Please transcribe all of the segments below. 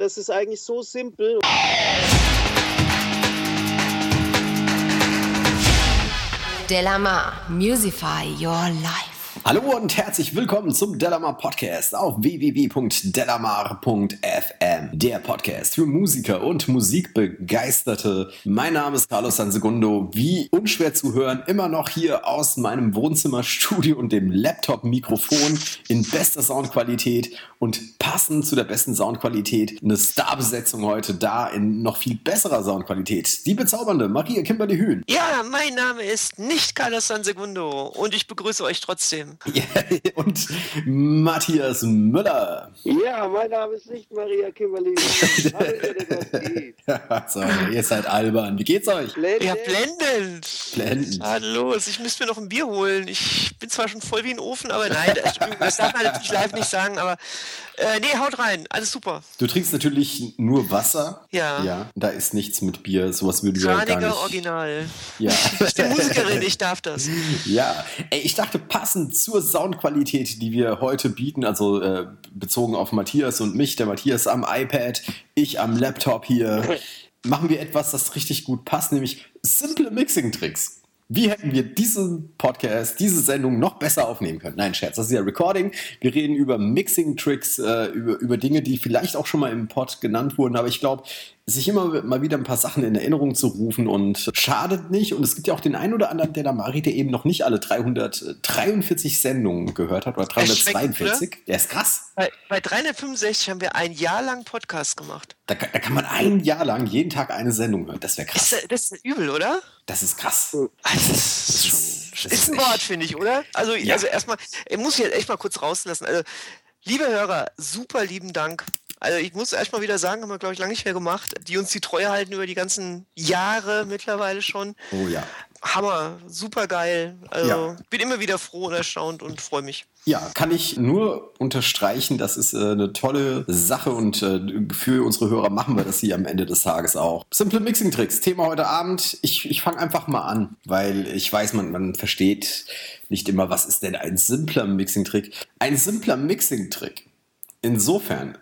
Das ist eigentlich so simpel. Delamar, Musify Your Life. Hallo und herzlich willkommen zum Delamar Podcast auf www.delamar.fm. Der Podcast für Musiker und Musikbegeisterte. Mein Name ist Carlos Sansegundo. Wie unschwer zu hören, immer noch hier aus meinem Wohnzimmerstudio und dem Laptop-Mikrofon in bester Soundqualität und passend zu der besten Soundqualität eine Starbesetzung heute da in noch viel besserer Soundqualität. Die bezaubernde Maria Kimberly Hühn. Ja, mein Name ist nicht Carlos Sansegundo und ich begrüße euch trotzdem. und Matthias Müller. Ja, mein Name ist nicht Maria Kimberly. so, ihr seid albern. Wie geht's euch? Blendend. Ja, blendend. Blendend. Ah, los, ich müsste mir noch ein Bier holen. Ich bin zwar schon voll wie ein Ofen, aber nein, das darf man natürlich live nicht sagen, aber äh, nee, haut rein, alles super. Du trinkst natürlich nur Wasser. Ja. Ja, da ist nichts mit Bier, sowas würden wir gar nicht. Original. Ja. Ich bin Musikerin, ich darf das. Ja, ey, ich dachte, passend zur Soundqualität, die wir heute bieten, also äh, bezogen auf Matthias und mich, der Matthias am iPad, ich am Laptop hier, machen wir etwas, das richtig gut passt, nämlich simple Mixing-Tricks. Wie hätten wir diesen Podcast, diese Sendung noch besser aufnehmen können? Nein, Scherz, das ist ja Recording. Wir reden über Mixing-Tricks, äh, über, über Dinge, die vielleicht auch schon mal im Pod genannt wurden, aber ich glaube, sich immer mal wieder ein paar Sachen in Erinnerung zu rufen und schadet nicht. Und es gibt ja auch den einen oder anderen, der da Mari, der eben noch nicht alle 343 Sendungen gehört hat oder 342. Der ist krass. Bei, bei 365 haben wir ein Jahr lang Podcast gemacht. Da, da, kann man ein Jahr lang jeden Tag eine Sendung hören. Das wäre krass. Ist, das ist übel, oder? Das ist krass. Das ist, das ist, schon, ist ein Wort, finde ich, oder? Also, ja. also erstmal, ich muss ich jetzt echt mal kurz rauslassen. Also, liebe Hörer, super lieben Dank also ich muss erst mal wieder sagen, haben wir, glaube ich, lange nicht mehr gemacht, die uns die Treue halten über die ganzen Jahre mittlerweile schon. Oh ja. Hammer, super geil. Also ja. bin immer wieder froh und erstaunt und freue mich. Ja, kann ich nur unterstreichen, das ist äh, eine tolle Sache und äh, für unsere Hörer machen wir das hier am Ende des Tages auch. Simple Mixing Tricks, Thema heute Abend. Ich, ich fange einfach mal an, weil ich weiß, man, man versteht nicht immer, was ist denn ein simpler Mixing Trick. Ein simpler Mixing Trick. Insofern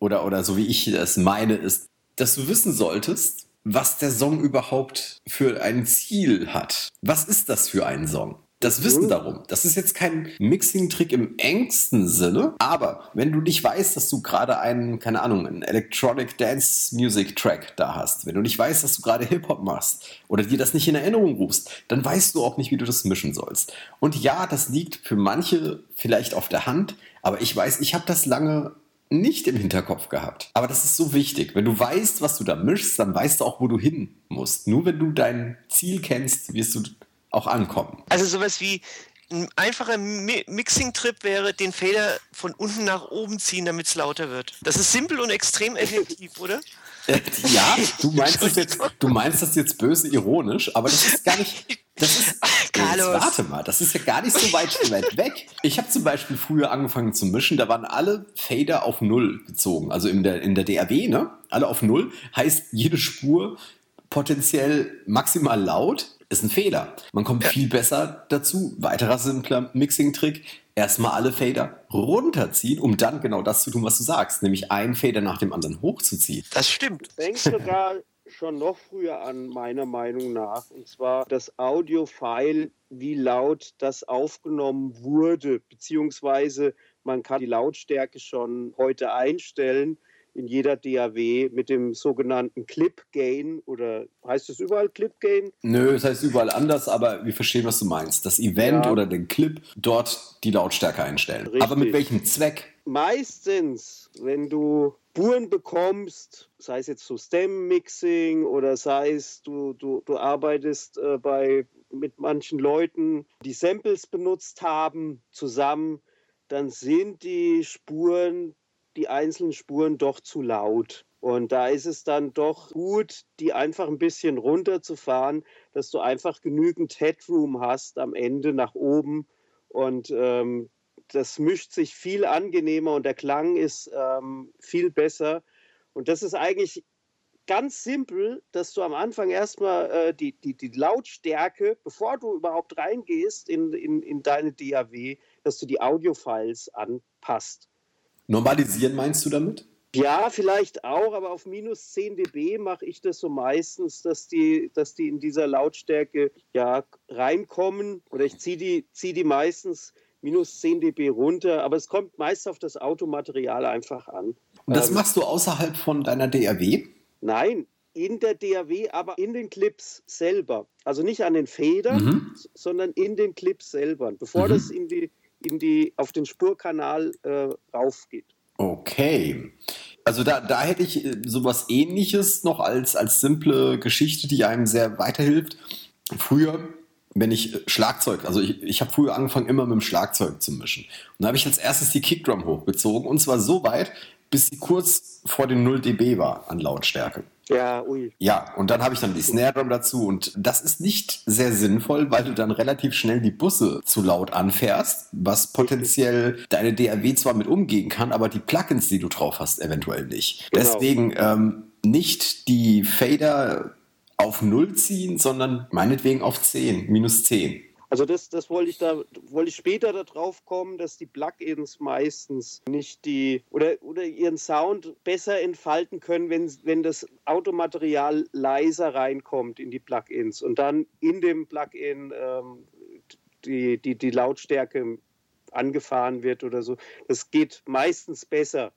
oder, oder so wie ich das meine, ist, dass du wissen solltest, was der Song überhaupt für ein Ziel hat. Was ist das für ein Song? Das Wissen mhm. darum. Das ist jetzt kein Mixing-Trick im engsten Sinne, aber wenn du nicht weißt, dass du gerade einen, keine Ahnung, einen Electronic Dance Music Track da hast, wenn du nicht weißt, dass du gerade Hip-Hop machst oder dir das nicht in Erinnerung rufst, dann weißt du auch nicht, wie du das mischen sollst. Und ja, das liegt für manche vielleicht auf der Hand, aber ich weiß, ich habe das lange nicht im Hinterkopf gehabt. Aber das ist so wichtig. Wenn du weißt, was du da mischst, dann weißt du auch, wo du hin musst. Nur wenn du dein Ziel kennst, wirst du auch ankommen. Also sowas wie ein einfacher Mixing-Trip wäre, den Fader von unten nach oben ziehen, damit es lauter wird. Das ist simpel und extrem effektiv, oder? Ja, du meinst, das jetzt, du meinst das jetzt böse ironisch, aber das ist gar nicht. Das ist, Carlos. Jetzt warte mal, das ist ja gar nicht so weit, weit weg. Ich habe zum Beispiel früher angefangen zu mischen, da waren alle Fader auf Null gezogen. Also in der, in der DAW, ne? Alle auf Null. Heißt, jede Spur potenziell maximal laut ist ein Fehler. Man kommt ja. viel besser dazu. Weiterer simpler Mixing-Trick. Erstmal alle Fader runterziehen, um dann genau das zu tun, was du sagst, nämlich einen Fader nach dem anderen hochzuziehen. Das stimmt. Denkst sogar schon noch früher an, meiner Meinung nach. Und zwar das Audio-File, wie laut das aufgenommen wurde, beziehungsweise man kann die Lautstärke schon heute einstellen in jeder DAW mit dem sogenannten Clip Gain oder heißt es überall Clip Gain? Nö, es heißt überall anders, aber wir verstehen, was du meinst. Das Event ja. oder den Clip dort die Lautstärke einstellen. Richtig. Aber mit welchem Zweck? Meistens, wenn du Spuren bekommst, sei es jetzt so Stem-Mixing oder sei es du, du, du arbeitest äh, bei, mit manchen Leuten, die Samples benutzt haben, zusammen, dann sind die Spuren die einzelnen Spuren doch zu laut. Und da ist es dann doch gut, die einfach ein bisschen runterzufahren, dass du einfach genügend Headroom hast am Ende nach oben. Und ähm, das mischt sich viel angenehmer und der Klang ist ähm, viel besser. Und das ist eigentlich ganz simpel, dass du am Anfang erstmal äh, die, die, die Lautstärke, bevor du überhaupt reingehst in, in, in deine DAW, dass du die Audiofiles anpasst. Normalisieren meinst du damit? Ja, vielleicht auch, aber auf minus 10 dB mache ich das so meistens, dass die, dass die in dieser Lautstärke ja reinkommen. Oder ich ziehe die, zieh die meistens minus 10 dB runter, aber es kommt meist auf das Automaterial einfach an. Und das ähm, machst du außerhalb von deiner DAW? Nein, in der DAW, aber in den Clips selber. Also nicht an den Federn, mhm. sondern in den Clips selber, bevor mhm. das in die, in die, auf den Spurkanal äh, raufgeht. Okay. Also da, da hätte ich äh, sowas ähnliches noch als, als simple Geschichte, die einem sehr weiterhilft. Früher, wenn ich äh, Schlagzeug, also ich, ich habe früher angefangen, immer mit dem Schlagzeug zu mischen. Und da habe ich als erstes die Kickdrum hochgezogen und zwar so weit, bis sie kurz vor den 0 dB war an Lautstärke. Ja, ui. Ja, und dann habe ich dann die Snare Drum dazu und das ist nicht sehr sinnvoll, weil du dann relativ schnell die Busse zu laut anfährst, was potenziell deine DAW zwar mit umgehen kann, aber die Plugins, die du drauf hast, eventuell nicht. Genau. Deswegen ähm, nicht die Fader auf 0 ziehen, sondern meinetwegen auf 10, minus 10. Also das, das wollte ich da, wollte ich später darauf kommen, dass die Plugins meistens nicht die oder, oder ihren Sound besser entfalten können, wenn, wenn das Automaterial leiser reinkommt in die Plugins und dann in dem Plugin ähm, die, die, die Lautstärke angefahren wird oder so. Das geht meistens besser.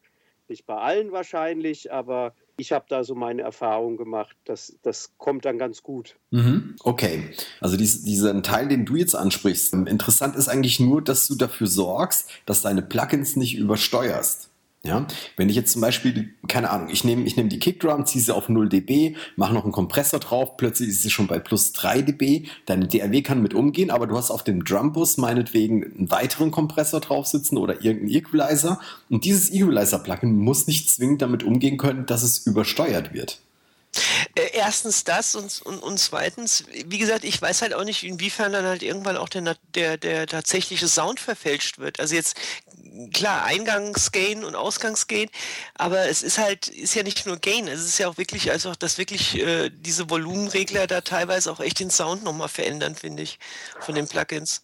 Nicht bei allen wahrscheinlich, aber ich habe da so meine Erfahrung gemacht. Das, das kommt dann ganz gut. Mhm. Okay, also dies, diesen Teil, den du jetzt ansprichst, interessant ist eigentlich nur, dass du dafür sorgst, dass deine Plugins nicht übersteuerst. Ja, wenn ich jetzt zum Beispiel, keine Ahnung, ich nehme ich nehm die Kickdrum, ziehe sie auf 0 dB, mache noch einen Kompressor drauf, plötzlich ist sie schon bei plus 3 dB, deine DAW kann mit umgehen, aber du hast auf dem Drumbus meinetwegen einen weiteren Kompressor drauf sitzen oder irgendeinen Equalizer und dieses Equalizer-Plugin muss nicht zwingend damit umgehen können, dass es übersteuert wird. Äh, erstens das und, und, und zweitens, wie gesagt, ich weiß halt auch nicht, inwiefern dann halt irgendwann auch der, der, der tatsächliche Sound verfälscht wird. Also jetzt, klar, Eingangsgain und Ausgangsgain, aber es ist halt, ist ja nicht nur Gain, es ist ja auch wirklich, also auch, dass wirklich äh, diese Volumenregler da teilweise auch echt den Sound nochmal verändern, finde ich, von den Plugins.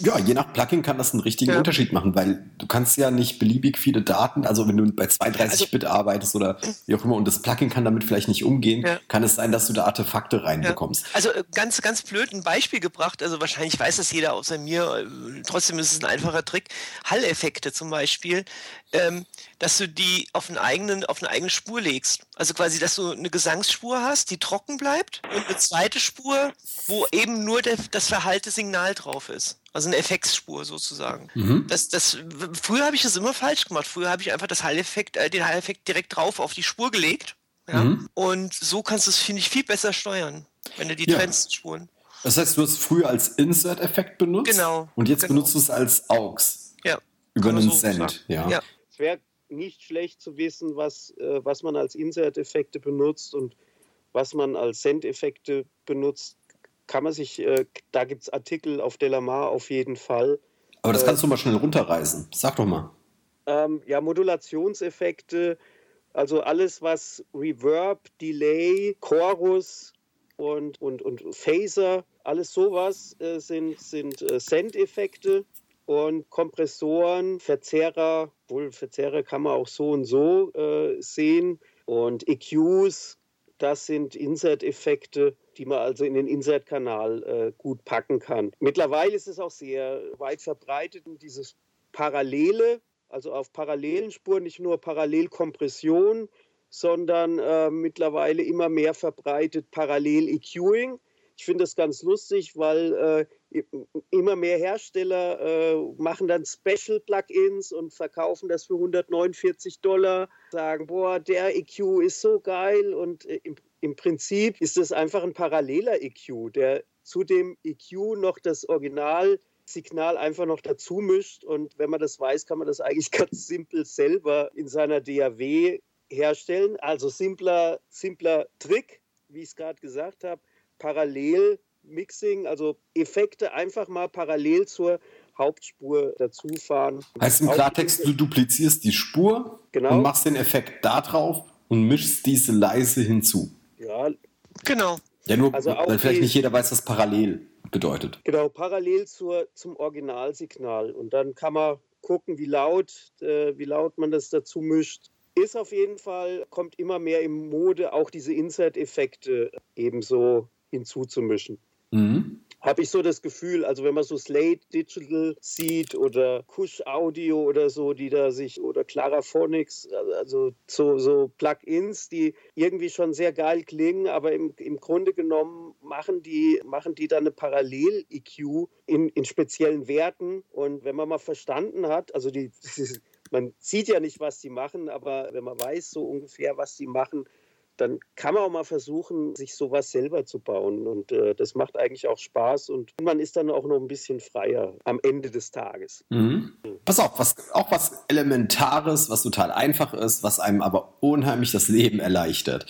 Ja, je nach Plugin kann das einen richtigen ja. Unterschied machen, weil du kannst ja nicht beliebig viele Daten, also wenn du bei 32-Bit also, arbeitest oder wie auch immer und das Plugin kann damit vielleicht nicht umgehen, ja. kann es sein, dass du da Artefakte reinbekommst. Ja. Also äh, ganz, ganz blöd ein Beispiel gebracht, also wahrscheinlich weiß das jeder außer mir, äh, trotzdem ist es ein einfacher Trick. Hall-Effekte zum Beispiel, ähm, dass du die auf, einen eigenen, auf eine eigene Spur legst. Also quasi, dass du eine Gesangsspur hast, die trocken bleibt und eine zweite Spur, wo eben nur der, das verhallte Signal drauf ist. Also eine Effektspur sozusagen. Mhm. Das, das, früher habe ich das immer falsch gemacht. Früher habe ich einfach das Hall-Effekt, äh, den Hall-Effekt direkt drauf auf die Spur gelegt. Ja? Mhm. Und so kannst du es, finde ich, viel besser steuern, wenn du die ja. trennst, Spuren. Das heißt, du hast es früher als Insert-Effekt benutzt. Genau. Und jetzt genau. benutzt du es als AUX. Ja. Über einen so Send. Ja. ja. Es wäre nicht schlecht zu wissen, was, äh, was man als Insert-Effekte benutzt und was man als Send-Effekte benutzt kann man sich, äh, da gibt es Artikel auf Delamar auf jeden Fall. Aber das kannst du mal schnell runterreißen. Sag doch mal. Ähm, ja, Modulationseffekte, also alles, was Reverb, Delay, Chorus und, und, und Phaser, alles sowas äh, sind, sind äh, Send-Effekte und Kompressoren, Verzerrer, wohl Verzerrer kann man auch so und so äh, sehen und EQs, das sind Insert-Effekte die man also in den Insert-Kanal äh, gut packen kann. Mittlerweile ist es auch sehr weit verbreitet, dieses Parallele, also auf parallelen Spuren, nicht nur Parallelkompression, sondern äh, mittlerweile immer mehr verbreitet Parallel-EQing. Ich finde das ganz lustig, weil äh, immer mehr Hersteller äh, machen dann Special-Plugins und verkaufen das für 149 Dollar, sagen, boah, der EQ ist so geil und äh, im, im Prinzip ist es einfach ein paralleler EQ, der zu dem EQ noch das Originalsignal einfach noch dazu mischt. Und wenn man das weiß, kann man das eigentlich ganz simpel selber in seiner DAW herstellen. Also simpler, simpler Trick, wie ich es gerade gesagt habe, parallel Mixing, also Effekte einfach mal parallel zur Hauptspur dazufahren. Heißt im Klartext, du duplizierst die Spur genau. und machst den Effekt da drauf und mischst diese leise hinzu. Ja. Genau. Ja, nur, also weil vielleicht nicht jeder weiß, was parallel bedeutet. Genau, parallel zur, zum Originalsignal. Und dann kann man gucken, wie laut, äh, wie laut man das dazu mischt. ist auf jeden Fall, kommt immer mehr im Mode, auch diese Insert-Effekte ebenso hinzuzumischen. Mhm habe ich so das Gefühl, also wenn man so Slate Digital sieht oder Kush Audio oder so, die da sich, oder Claraphonics, also so, so Plugins, die irgendwie schon sehr geil klingen, aber im, im Grunde genommen machen die, machen die dann eine Parallel-EQ in, in speziellen Werten. Und wenn man mal verstanden hat, also die, man sieht ja nicht, was die machen, aber wenn man weiß so ungefähr, was die machen, dann kann man auch mal versuchen, sich sowas selber zu bauen. Und äh, das macht eigentlich auch Spaß und man ist dann auch noch ein bisschen freier am Ende des Tages. Mhm. Pass auf, was, auch was Elementares, was total einfach ist, was einem aber unheimlich das Leben erleichtert.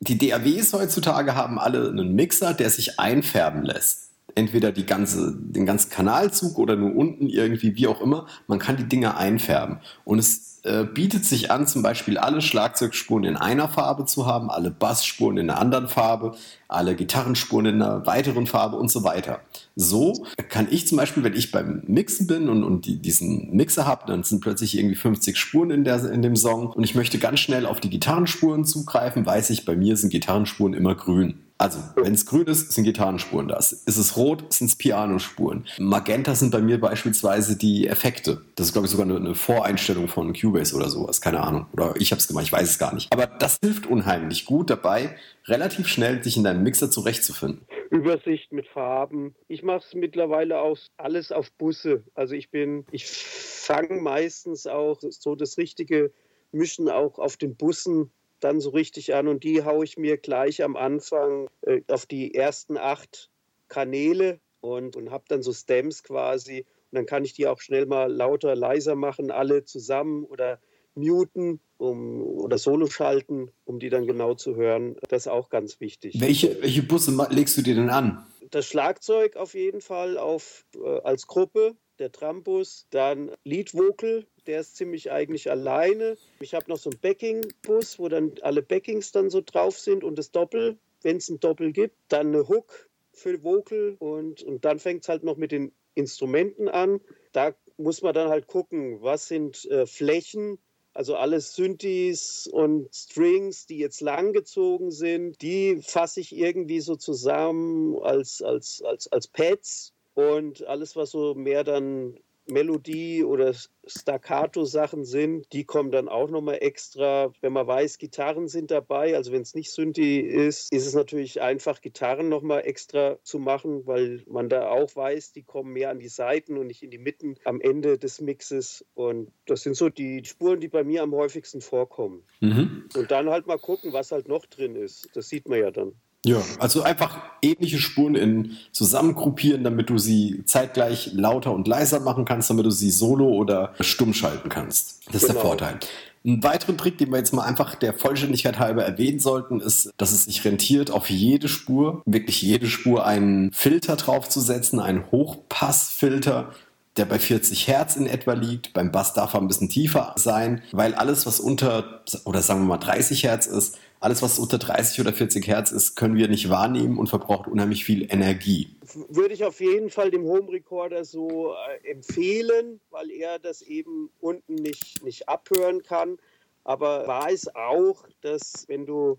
Die DAWs heutzutage haben alle einen Mixer, der sich einfärben lässt. Entweder die ganze, den ganzen Kanalzug oder nur unten irgendwie, wie auch immer. Man kann die Dinge einfärben. Und es äh, bietet sich an, zum Beispiel alle Schlagzeugspuren in einer Farbe zu haben, alle Bassspuren in einer anderen Farbe, alle Gitarrenspuren in einer weiteren Farbe und so weiter. So kann ich zum Beispiel, wenn ich beim Mixen bin und, und die, diesen Mixer habe, dann sind plötzlich irgendwie 50 Spuren in, der, in dem Song und ich möchte ganz schnell auf die Gitarrenspuren zugreifen, weiß ich, bei mir sind Gitarrenspuren immer grün. Also, wenn es grün ist, sind Gitarrenspuren da. Ist es rot, sind es Pianospuren. Magenta sind bei mir beispielsweise die Effekte. Das ist, glaube ich, sogar eine, eine, Voreinstellung von Cubase oder sowas. Keine Ahnung. Oder ich habe es gemacht, ich weiß es gar nicht. Aber das hilft unheimlich gut dabei, relativ schnell dich in deinem Mixer zurechtzufinden. Übersicht mit Farben. Ich mache es mittlerweile auch alles auf Busse. Also ich bin, ich fange meistens auch so das richtige Mischen auch auf den Bussen dann so richtig an und die haue ich mir gleich am Anfang äh, auf die ersten acht Kanäle und, und habe dann so Stems quasi und dann kann ich die auch schnell mal lauter, leiser machen, alle zusammen oder muten um, oder Solo schalten, um die dann genau zu hören. Das ist auch ganz wichtig. Welche, welche Busse legst du dir denn an? Das Schlagzeug auf jeden Fall auf, äh, als Gruppe, der Trambus, dann Lead Vocal, der ist ziemlich eigentlich alleine. Ich habe noch so einen Backing-Bus, wo dann alle Backings dann so drauf sind und das Doppel, wenn es ein Doppel gibt. Dann eine Hook für Vocal und, und dann fängt es halt noch mit den Instrumenten an. Da muss man dann halt gucken, was sind äh, Flächen, also alle Synthes und Strings, die jetzt langgezogen sind, die fasse ich irgendwie so zusammen als, als, als, als Pads. Und alles, was so mehr dann Melodie oder Staccato-Sachen sind, die kommen dann auch nochmal extra. Wenn man weiß, Gitarren sind dabei, also wenn es nicht Synthi ist, ist es natürlich einfach, Gitarren nochmal extra zu machen, weil man da auch weiß, die kommen mehr an die Seiten und nicht in die Mitten am Ende des Mixes. Und das sind so die Spuren, die bei mir am häufigsten vorkommen. Mhm. Und dann halt mal gucken, was halt noch drin ist. Das sieht man ja dann. Ja, also einfach ähnliche Spuren in zusammengruppieren, damit du sie zeitgleich lauter und leiser machen kannst, damit du sie solo oder stumm schalten kannst. Das ist genau. der Vorteil. Ein weiterer Trick, den wir jetzt mal einfach der Vollständigkeit halber erwähnen sollten, ist, dass es sich rentiert, auf jede Spur, wirklich jede Spur einen Filter draufzusetzen, einen Hochpassfilter, der bei 40 Hertz in etwa liegt. Beim Bass darf er ein bisschen tiefer sein, weil alles, was unter, oder sagen wir mal 30 Hertz ist, alles, was unter 30 oder 40 Hertz ist, können wir nicht wahrnehmen und verbraucht unheimlich viel Energie. Würde ich auf jeden Fall dem Home Recorder so äh, empfehlen, weil er das eben unten nicht, nicht abhören kann. Aber weiß auch, dass wenn du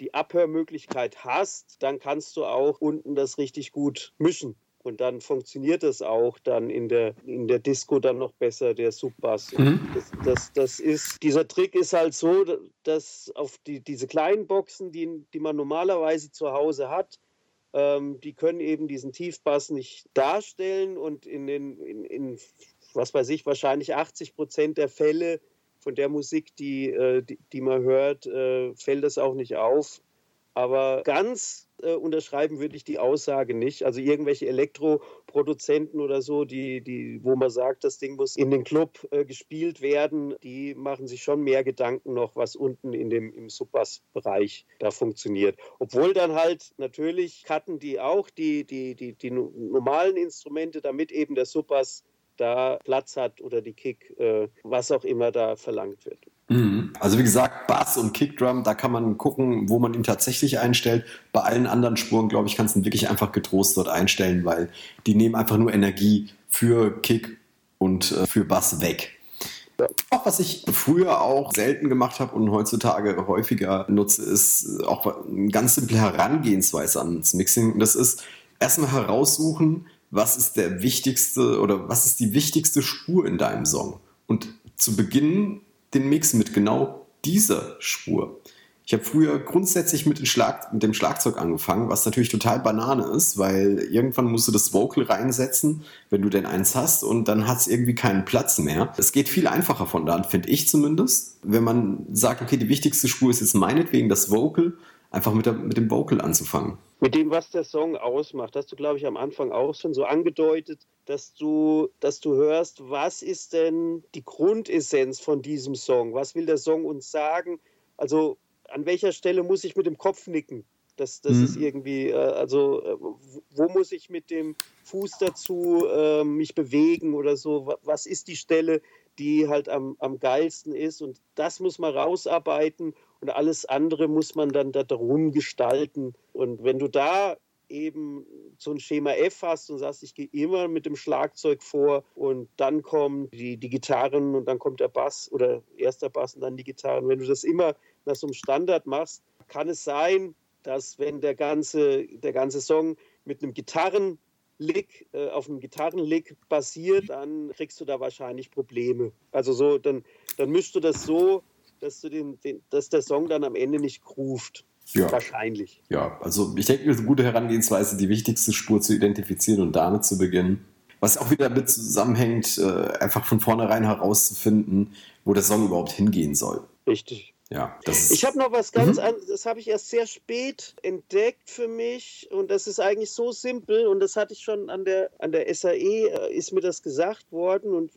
die Abhörmöglichkeit hast, dann kannst du auch unten das richtig gut mischen. Und dann funktioniert das auch dann in der, in der Disco dann noch besser, der Subbass. Mhm. Das, das, das, ist, dieser Trick ist halt so, dass auf die, diese kleinen Boxen, die, die man normalerweise zu Hause hat, ähm, die können eben diesen Tiefbass nicht darstellen und in den, in, in was weiß ich, wahrscheinlich 80 Prozent der Fälle von der Musik, die, äh, die, die, man hört, äh, fällt das auch nicht auf. Aber ganz äh, unterschreiben würde ich die Aussage nicht. Also irgendwelche Elektroproduzenten oder so, die, die, wo man sagt, das Ding muss in den Club äh, gespielt werden, die machen sich schon mehr Gedanken noch, was unten in dem, im Subbass-Bereich da funktioniert. Obwohl dann halt natürlich cutten die auch die, die, die, die normalen Instrumente, damit eben der Subbass da Platz hat oder die Kick, äh, was auch immer da verlangt wird. Mhm. Also wie gesagt, Bass und Kickdrum, da kann man gucken, wo man ihn tatsächlich einstellt. Bei allen anderen Spuren, glaube ich, kannst du ihn wirklich einfach getrost dort einstellen, weil die nehmen einfach nur Energie für Kick und äh, für Bass weg. Auch was ich früher auch selten gemacht habe und heutzutage häufiger nutze, ist auch eine ganz simple Herangehensweise ans Mixing. Das ist erstmal heraussuchen, was ist der wichtigste oder was ist die wichtigste Spur in deinem Song. Und zu Beginn den Mix mit genau dieser Spur. Ich habe früher grundsätzlich mit, Schlag, mit, dem Schlagzeug angefangen, was natürlich total Banane ist, weil irgendwann musst du das Vocal reinsetzen, wenn du denn eins hast, und dann hat es irgendwie keinen Platz mehr. Es geht viel einfacher von da an, finde ich zumindest. Wenn man sagt, okay, die wichtigste Spur ist jetzt meinetwegen das Vocal, einfach mit, der, mit dem Vocal anzufangen. Mit dem, was der Song ausmacht, hast du, glaube ich, am Anfang auch schon so angedeutet, dass du, dass du hörst, was ist denn die Grundessenz von diesem Song? Was will der Song uns sagen? Also an welcher Stelle muss ich mit dem Kopf nicken? Das, das mhm. ist irgendwie, äh, also äh, wo muss ich mit dem Fuß dazu äh, mich bewegen oder so? Was ist die Stelle, die halt am, am geilsten ist? Und das muss man rausarbeiten und alles andere muss man dann darum gestalten. Und wenn du da eben so ein Schema F hast und sagst, ich gehe immer mit dem Schlagzeug vor und dann kommen die, die Gitarren und dann kommt der Bass oder erst der Bass und dann die Gitarren. Wenn du das immer nach so einem Standard machst, kann es sein, dass wenn der ganze, der ganze Song mit einem Gitarrenlick, äh, auf einem Gitarrenlick basiert, dann kriegst du da wahrscheinlich Probleme. Also so, dann, dann mischst du das so, dass, du den, den, dass der Song dann am Ende nicht groovt. Ja. Wahrscheinlich. Ja, also ich denke, eine gute Herangehensweise, die wichtigste Spur zu identifizieren und damit zu beginnen. Was auch wieder damit zusammenhängt, äh, einfach von vornherein herauszufinden, wo der Song überhaupt hingehen soll. Richtig. Ja, ich habe noch was ganz mhm. anderes, das habe ich erst sehr spät entdeckt für mich und das ist eigentlich so simpel und das hatte ich schon an der, an der SAE, äh, ist mir das gesagt worden und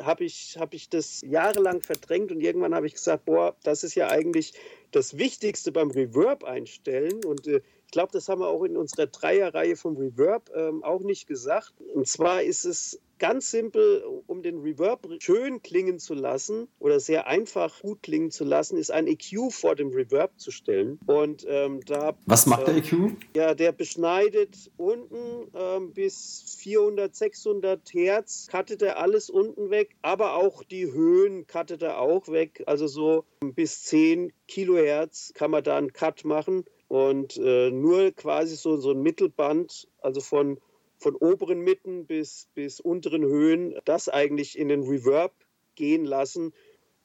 habe ich, hab ich das jahrelang verdrängt und irgendwann habe ich gesagt, boah, das ist ja eigentlich das Wichtigste beim Reverb einstellen und äh, glaube, das haben wir auch in unserer Dreierreihe vom Reverb ähm, auch nicht gesagt. Und zwar ist es ganz simpel, um den Reverb schön klingen zu lassen oder sehr einfach gut klingen zu lassen, ist ein EQ vor dem Reverb zu stellen. Und ähm, da. Was macht der EQ? Ja, der beschneidet unten ähm, bis 400, 600 Hertz, cuttet er alles unten weg, aber auch die Höhen cuttet er auch weg. Also so bis 10 Kilohertz kann man da einen Cut machen und äh, nur quasi so, so ein Mittelband, also von, von oberen Mitten bis, bis unteren Höhen, das eigentlich in den Reverb gehen lassen.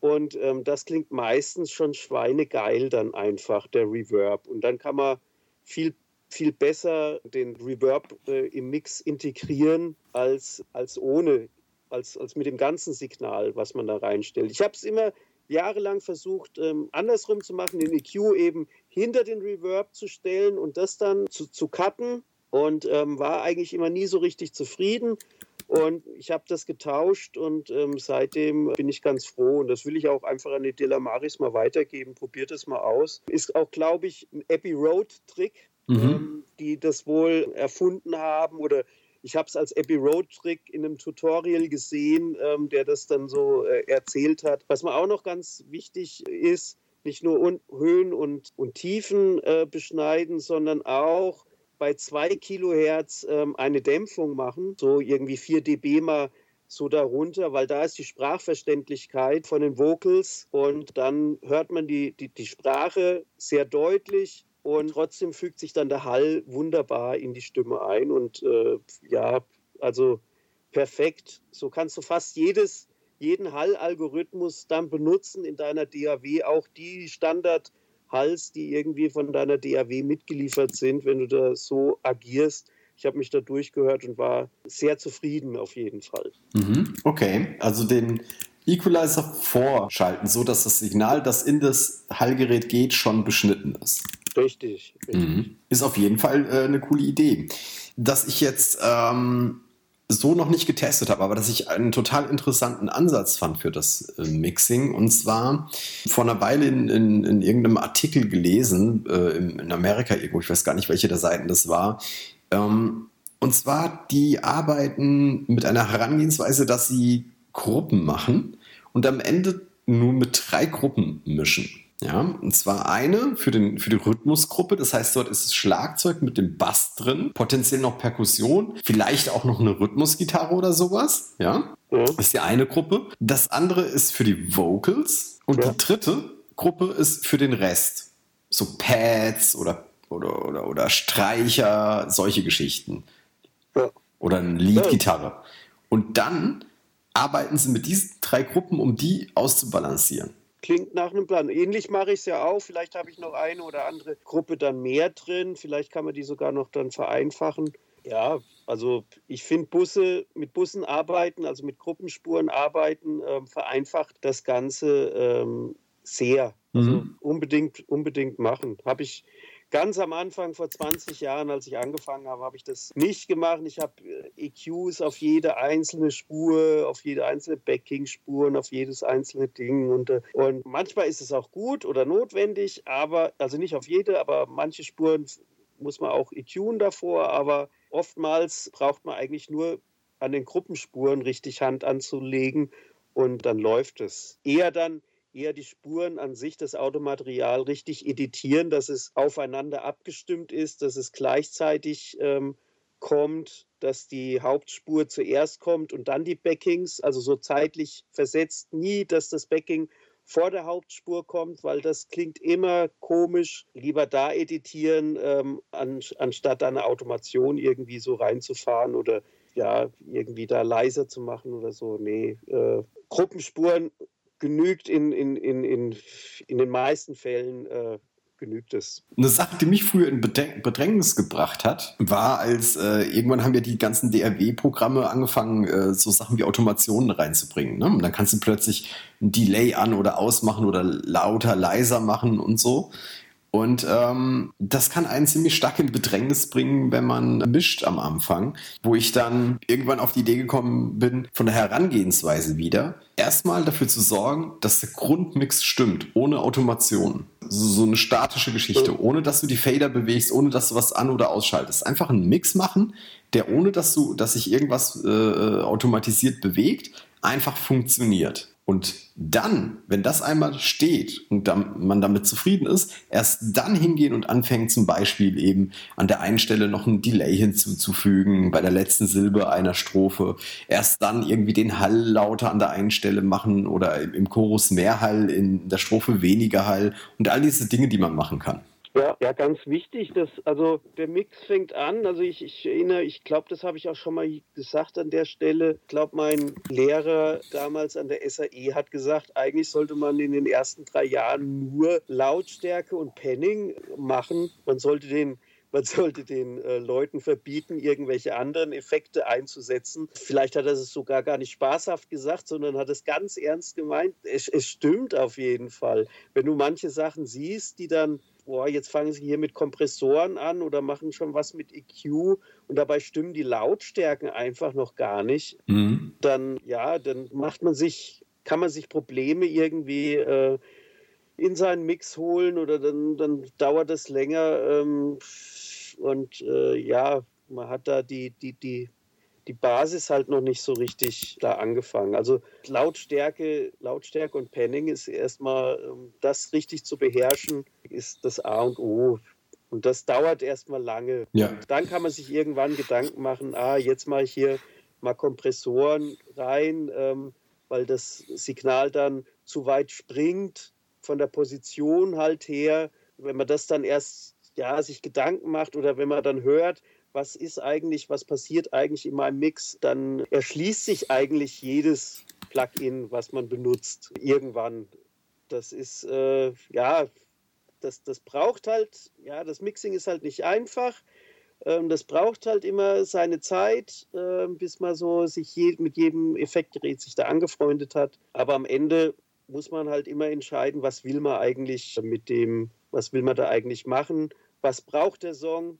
Und ähm, das klingt meistens schon schweinegeil dann einfach, der Reverb. Und dann kann man viel, viel besser den Reverb äh, im Mix integrieren als, als ohne, als, als mit dem ganzen Signal, was man da reinstellt. Ich habe es immer jahrelang versucht, ähm, andersrum zu machen, den EQ eben hinter den Reverb zu stellen und das dann zu, zu cutten und ähm, war eigentlich immer nie so richtig zufrieden. Und ich habe das getauscht und ähm, seitdem bin ich ganz froh. Und das will ich auch einfach an die Delamaris mal weitergeben. Probiert es mal aus. Ist auch, glaube ich, ein Abbey Road-Trick, mhm. ähm, die das wohl erfunden haben oder ich habe es als Abbey Road Trick in einem Tutorial gesehen, ähm, der das dann so äh, erzählt hat. Was mir auch noch ganz wichtig ist, nicht nur Höhen und, und Tiefen äh, beschneiden, sondern auch bei 2 Kilohertz ähm, eine Dämpfung machen, so irgendwie 4 dB mal so darunter, weil da ist die Sprachverständlichkeit von den Vocals und dann hört man die, die, die Sprache sehr deutlich und trotzdem fügt sich dann der Hall wunderbar in die Stimme ein. Und äh, ja, also perfekt. So kannst du fast jedes, jeden Hall-Algorithmus dann benutzen in deiner DAW, auch die Standard-Halls, die irgendwie von deiner DAW mitgeliefert sind, wenn du da so agierst. Ich habe mich da durchgehört und war sehr zufrieden auf jeden Fall. Mhm, okay, also den Equalizer vorschalten, so dass das Signal, das in das Hallgerät geht, schon beschnitten ist. Richtig. richtig. Mhm. Ist auf jeden Fall äh, eine coole Idee. Dass ich jetzt ähm, so noch nicht getestet habe, aber dass ich einen total interessanten Ansatz fand für das äh, Mixing. Und zwar vor einer Weile in, in, in irgendeinem Artikel gelesen, äh, in, Amerika irgendwo, ich weiß gar nicht, welche der Seiten das war. Ähm, und zwar, die arbeiten mit einer Herangehensweise, dass sie Gruppen machen und am Ende nur mit drei Gruppen mischen. Ja, und zwar eine für, den, für die Rhythmusgruppe. Das heißt, dort ist das Schlagzeug mit dem Bass drin, potenziell noch Perkussion, vielleicht auch noch eine Rhythmusgitarre oder sowas. Ja, das ist die eine Gruppe. Das andere ist für die Vocals. Und ja. die dritte Gruppe ist für den Rest. So Pads oder, oder, oder, oder Streicher, solche Geschichten. Ja. Oder eine Leadgitarre. Und dann arbeiten sie mit diesen drei Gruppen, um die auszubalancieren. Klingt nach einem Plan. Ähnlich mache ich es ja auch. Vielleicht habe ich noch eine oder andere Gruppe dann mehr drin. Vielleicht kann man die sogar noch dann vereinfachen. Ja, also ich finde Busse, mit Bussen arbeiten, also mit Gruppenspuren arbeiten, äh, vereinfacht das Ganze ähm, sehr. Also mhm. unbedingt, unbedingt machen. Habe ich Ganz am Anfang, vor 20 Jahren, als ich angefangen habe, habe ich das nicht gemacht. Ich habe äh, EQs auf jede einzelne Spur, auf jede einzelne Backing-Spur und auf jedes einzelne Ding. Und, äh, und manchmal ist es auch gut oder notwendig, aber, also nicht auf jede, aber manche Spuren muss man auch EQen davor, aber oftmals braucht man eigentlich nur an den Gruppenspuren richtig Hand anzulegen und dann läuft es. Eher dann eher die Spuren an sich, das Automaterial richtig editieren, dass es aufeinander abgestimmt ist, dass es gleichzeitig ähm, kommt, dass die Hauptspur zuerst kommt und dann die Backings, also so zeitlich versetzt, nie, dass das Backing vor der Hauptspur kommt, weil das klingt immer komisch. Lieber da editieren, ähm, an, anstatt eine Automation irgendwie so reinzufahren oder ja, irgendwie da leiser zu machen oder so. Nee, äh, Gruppenspuren genügt in, in, in, in, in den meisten Fällen äh, genügt es. Eine Sache, die mich früher in Bedrängnis gebracht hat, war, als äh, irgendwann haben ja die ganzen DRW-Programme angefangen, äh, so Sachen wie Automationen reinzubringen. Ne? Und dann kannst du plötzlich ein Delay an- oder ausmachen oder lauter, leiser machen und so. Und ähm, das kann einen ziemlich stark in Bedrängnis bringen, wenn man mischt am Anfang, wo ich dann irgendwann auf die Idee gekommen bin, von der Herangehensweise wieder, erstmal dafür zu sorgen, dass der Grundmix stimmt, ohne Automation. So, eine statische Geschichte, ohne dass du die Fader bewegst, ohne dass du was an- oder ausschaltest. Einfach einen Mix machen, der ohne dass du, dass sich irgendwas äh, äh automatisiert bewegt, einfach funktioniert. Und dann, wenn das einmal steht und dann, man damit zufrieden ist, erst dann hingehen und anfangen zum Beispiel eben an der einen Stelle noch ein Delay hinzuzufügen, bei der letzten Silbe einer Strophe, erst dann irgendwie den Hall lauter an der einen Stelle machen oder im Chorus mehr Hall, in der Strophe weniger Hall und all diese Dinge, die man machen kann. Ja, ja, ganz wichtig, dass also der Mix fängt an. Also ich, ich erinnere, ich glaube, das habe ich auch schon mal gesagt an der Stelle. Ich glaube, mein Lehrer damals an der SAE hat gesagt, eigentlich sollte man in den ersten drei Jahren nur Lautstärke und Penning machen. Man sollte den man sollte den äh, Leuten verbieten, irgendwelche anderen Effekte einzusetzen. Vielleicht hat er es sogar gar nicht spaßhaft gesagt, sondern hat es ganz ernst gemeint. Es, es stimmt auf jeden Fall. Wenn du manche Sachen siehst, die dann boah, jetzt fangen sie hier mit Kompressoren an oder machen schon was mit EQ und dabei stimmen die Lautstärken einfach noch gar nicht, mhm. dann ja, dann macht man sich, kann man sich Probleme irgendwie äh, in seinen Mix holen oder dann, dann dauert es länger ähm, und äh, ja, man hat da die, die, die die Basis halt noch nicht so richtig da angefangen. Also Lautstärke, Lautstärke und Panning ist erstmal, ähm, das richtig zu beherrschen, ist das A und O. Und das dauert erstmal lange. Ja. Dann kann man sich irgendwann Gedanken machen, ah, jetzt mache ich hier mal Kompressoren rein, ähm, weil das Signal dann zu weit springt von der Position halt her. Wenn man das dann erst ja, sich Gedanken macht oder wenn man dann hört, was ist eigentlich, was passiert eigentlich in meinem Mix, dann erschließt sich eigentlich jedes Plugin, was man benutzt, irgendwann. Das ist, äh, ja, das, das braucht halt, ja, das Mixing ist halt nicht einfach. Ähm, das braucht halt immer seine Zeit, äh, bis man so sich je, mit jedem Effektgerät sich da angefreundet hat. Aber am Ende muss man halt immer entscheiden, was will man eigentlich mit dem, was will man da eigentlich machen, was braucht der Song,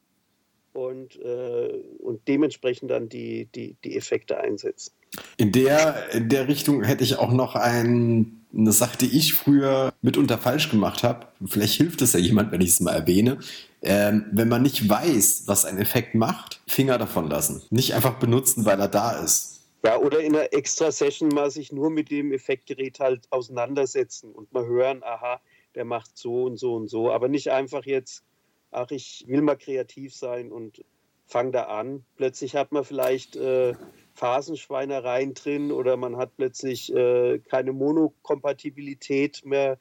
und, äh, und dementsprechend dann die, die, die Effekte einsetzen. In der, in der Richtung hätte ich auch noch ein, eine Sache, die ich früher mitunter falsch gemacht habe. Vielleicht hilft es ja jemand, wenn ich es mal erwähne. Ähm, wenn man nicht weiß, was ein Effekt macht, Finger davon lassen. Nicht einfach benutzen, weil er da ist. Ja, oder in einer extra Session mal sich nur mit dem Effektgerät halt auseinandersetzen und mal hören, aha, der macht so und so und so, aber nicht einfach jetzt, ach, ich will mal kreativ sein und fang da an. Plötzlich hat man vielleicht äh, Phasenschweinereien drin oder man hat plötzlich äh, keine Monokompatibilität mehr,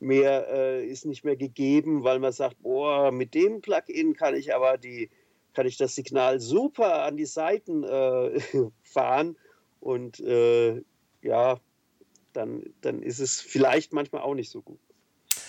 mehr äh, ist nicht mehr gegeben, weil man sagt, boah, mit dem Plugin kann ich aber die, kann ich das Signal super an die Seiten äh, fahren und äh, ja, dann, dann ist es vielleicht manchmal auch nicht so gut.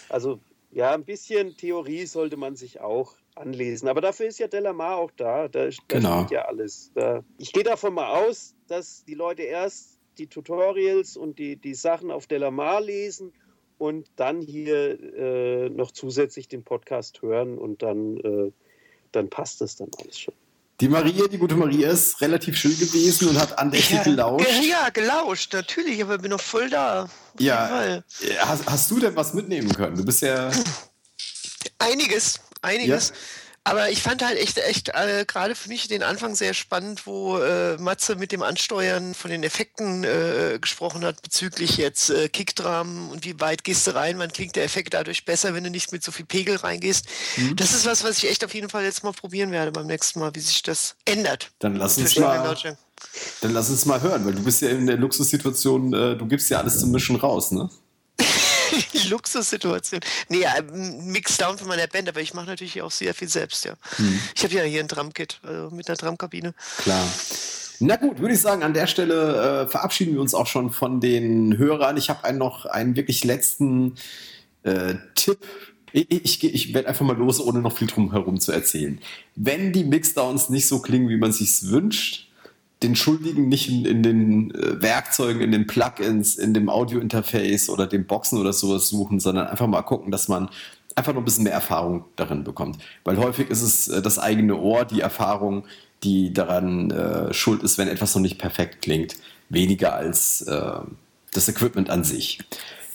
Also ja, ein bisschen Theorie sollte man sich auch anlesen. Aber dafür ist ja Delamar auch da. Da, da genau. steht ja alles. Da, ich gehe davon mal aus, dass die Leute erst die Tutorials und die, die Sachen auf Delamar lesen und dann hier äh, noch zusätzlich den Podcast hören und dann, äh, dann passt das dann alles schon. Die Maria, die gute Maria, ist relativ schön gewesen und hat andächtig ja, gelauscht. Ja, gelauscht, natürlich, aber bin noch voll da. Ja. Hast, hast, du denn was mitnehmen können? Du bist ja. Einiges, einiges. Ja. Aber ich fand halt echt, echt äh, gerade für mich den Anfang sehr spannend, wo äh, Matze mit dem Ansteuern von den Effekten äh, gesprochen hat bezüglich jetzt äh, Kickdrum und wie weit gehst du rein, wann klingt der Effekt dadurch besser, wenn du nicht mit so viel Pegel reingehst. Mhm. Das ist was, was ich echt auf jeden Fall jetzt mal probieren werde beim nächsten Mal, wie sich das ändert. Dann lass uns mal, dann lass uns mal hören, weil du bist ja in der Luxussituation, äh, du gibst ja alles zum Mischen raus, ne? Luxussituation. Nee, Mixdown von meiner Band, aber ich mache natürlich auch sehr viel selbst, ja. Hm. Ich habe ja hier ein Drumkit, also mit einer Drumkabine. Klar. Na gut, würde ich sagen, an der Stelle äh, verabschieden wir uns auch schon von den Hörern. Ich habe einen noch einen wirklich letzten äh, Tipp. Ich, ich, ich werde einfach mal los, ohne noch viel drum herum zu erzählen. Wenn die Mixdowns nicht so klingen, wie man sich wünscht, den Schuldigen nicht in, in den äh, Werkzeugen, in den Plugins, in dem Audio-Interface oder den Boxen oder sowas suchen, sondern einfach mal gucken, dass man einfach noch ein bisschen mehr Erfahrung darin bekommt. Weil häufig ist es äh, das eigene Ohr, die Erfahrung, die daran äh, schuld ist, wenn etwas noch nicht perfekt klingt, weniger als äh, das Equipment an sich.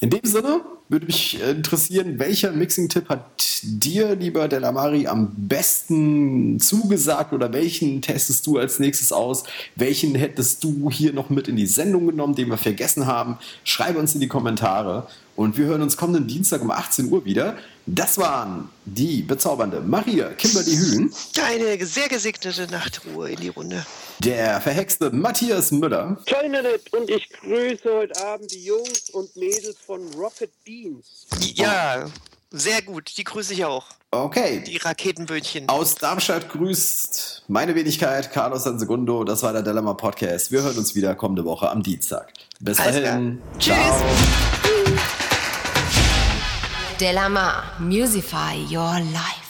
In dem Sinne würde mich interessieren, welcher Mixing-Tipp hat dir, lieber Delamari, am besten zugesagt oder welchen testest du als nächstes aus? Welchen hättest du hier noch mit in die Sendung genommen, den wir vergessen haben? Schreibe uns in die Kommentare und wir hören uns kommenden Dienstag um 18 Uhr wieder. Das waren die bezaubernde Maria Kimberly Hühn. Eine sehr gesegnete Nachtruhe in die Runde. Der verhexte Matthias Müller. Internet und ich grüße heute Abend die Jungs und Mädels von Rocket Beans. Ja, sehr gut. Die grüße ich auch. Okay. Die Raketenböhnchen. Aus Darmstadt grüßt meine Wenigkeit Carlos San Segundo. Das war der Dilemma Podcast. Wir hören uns wieder kommende Woche am Dienstag. Bis Alles dahin. Klar. Tschüss. Delamar, Musify Your Life.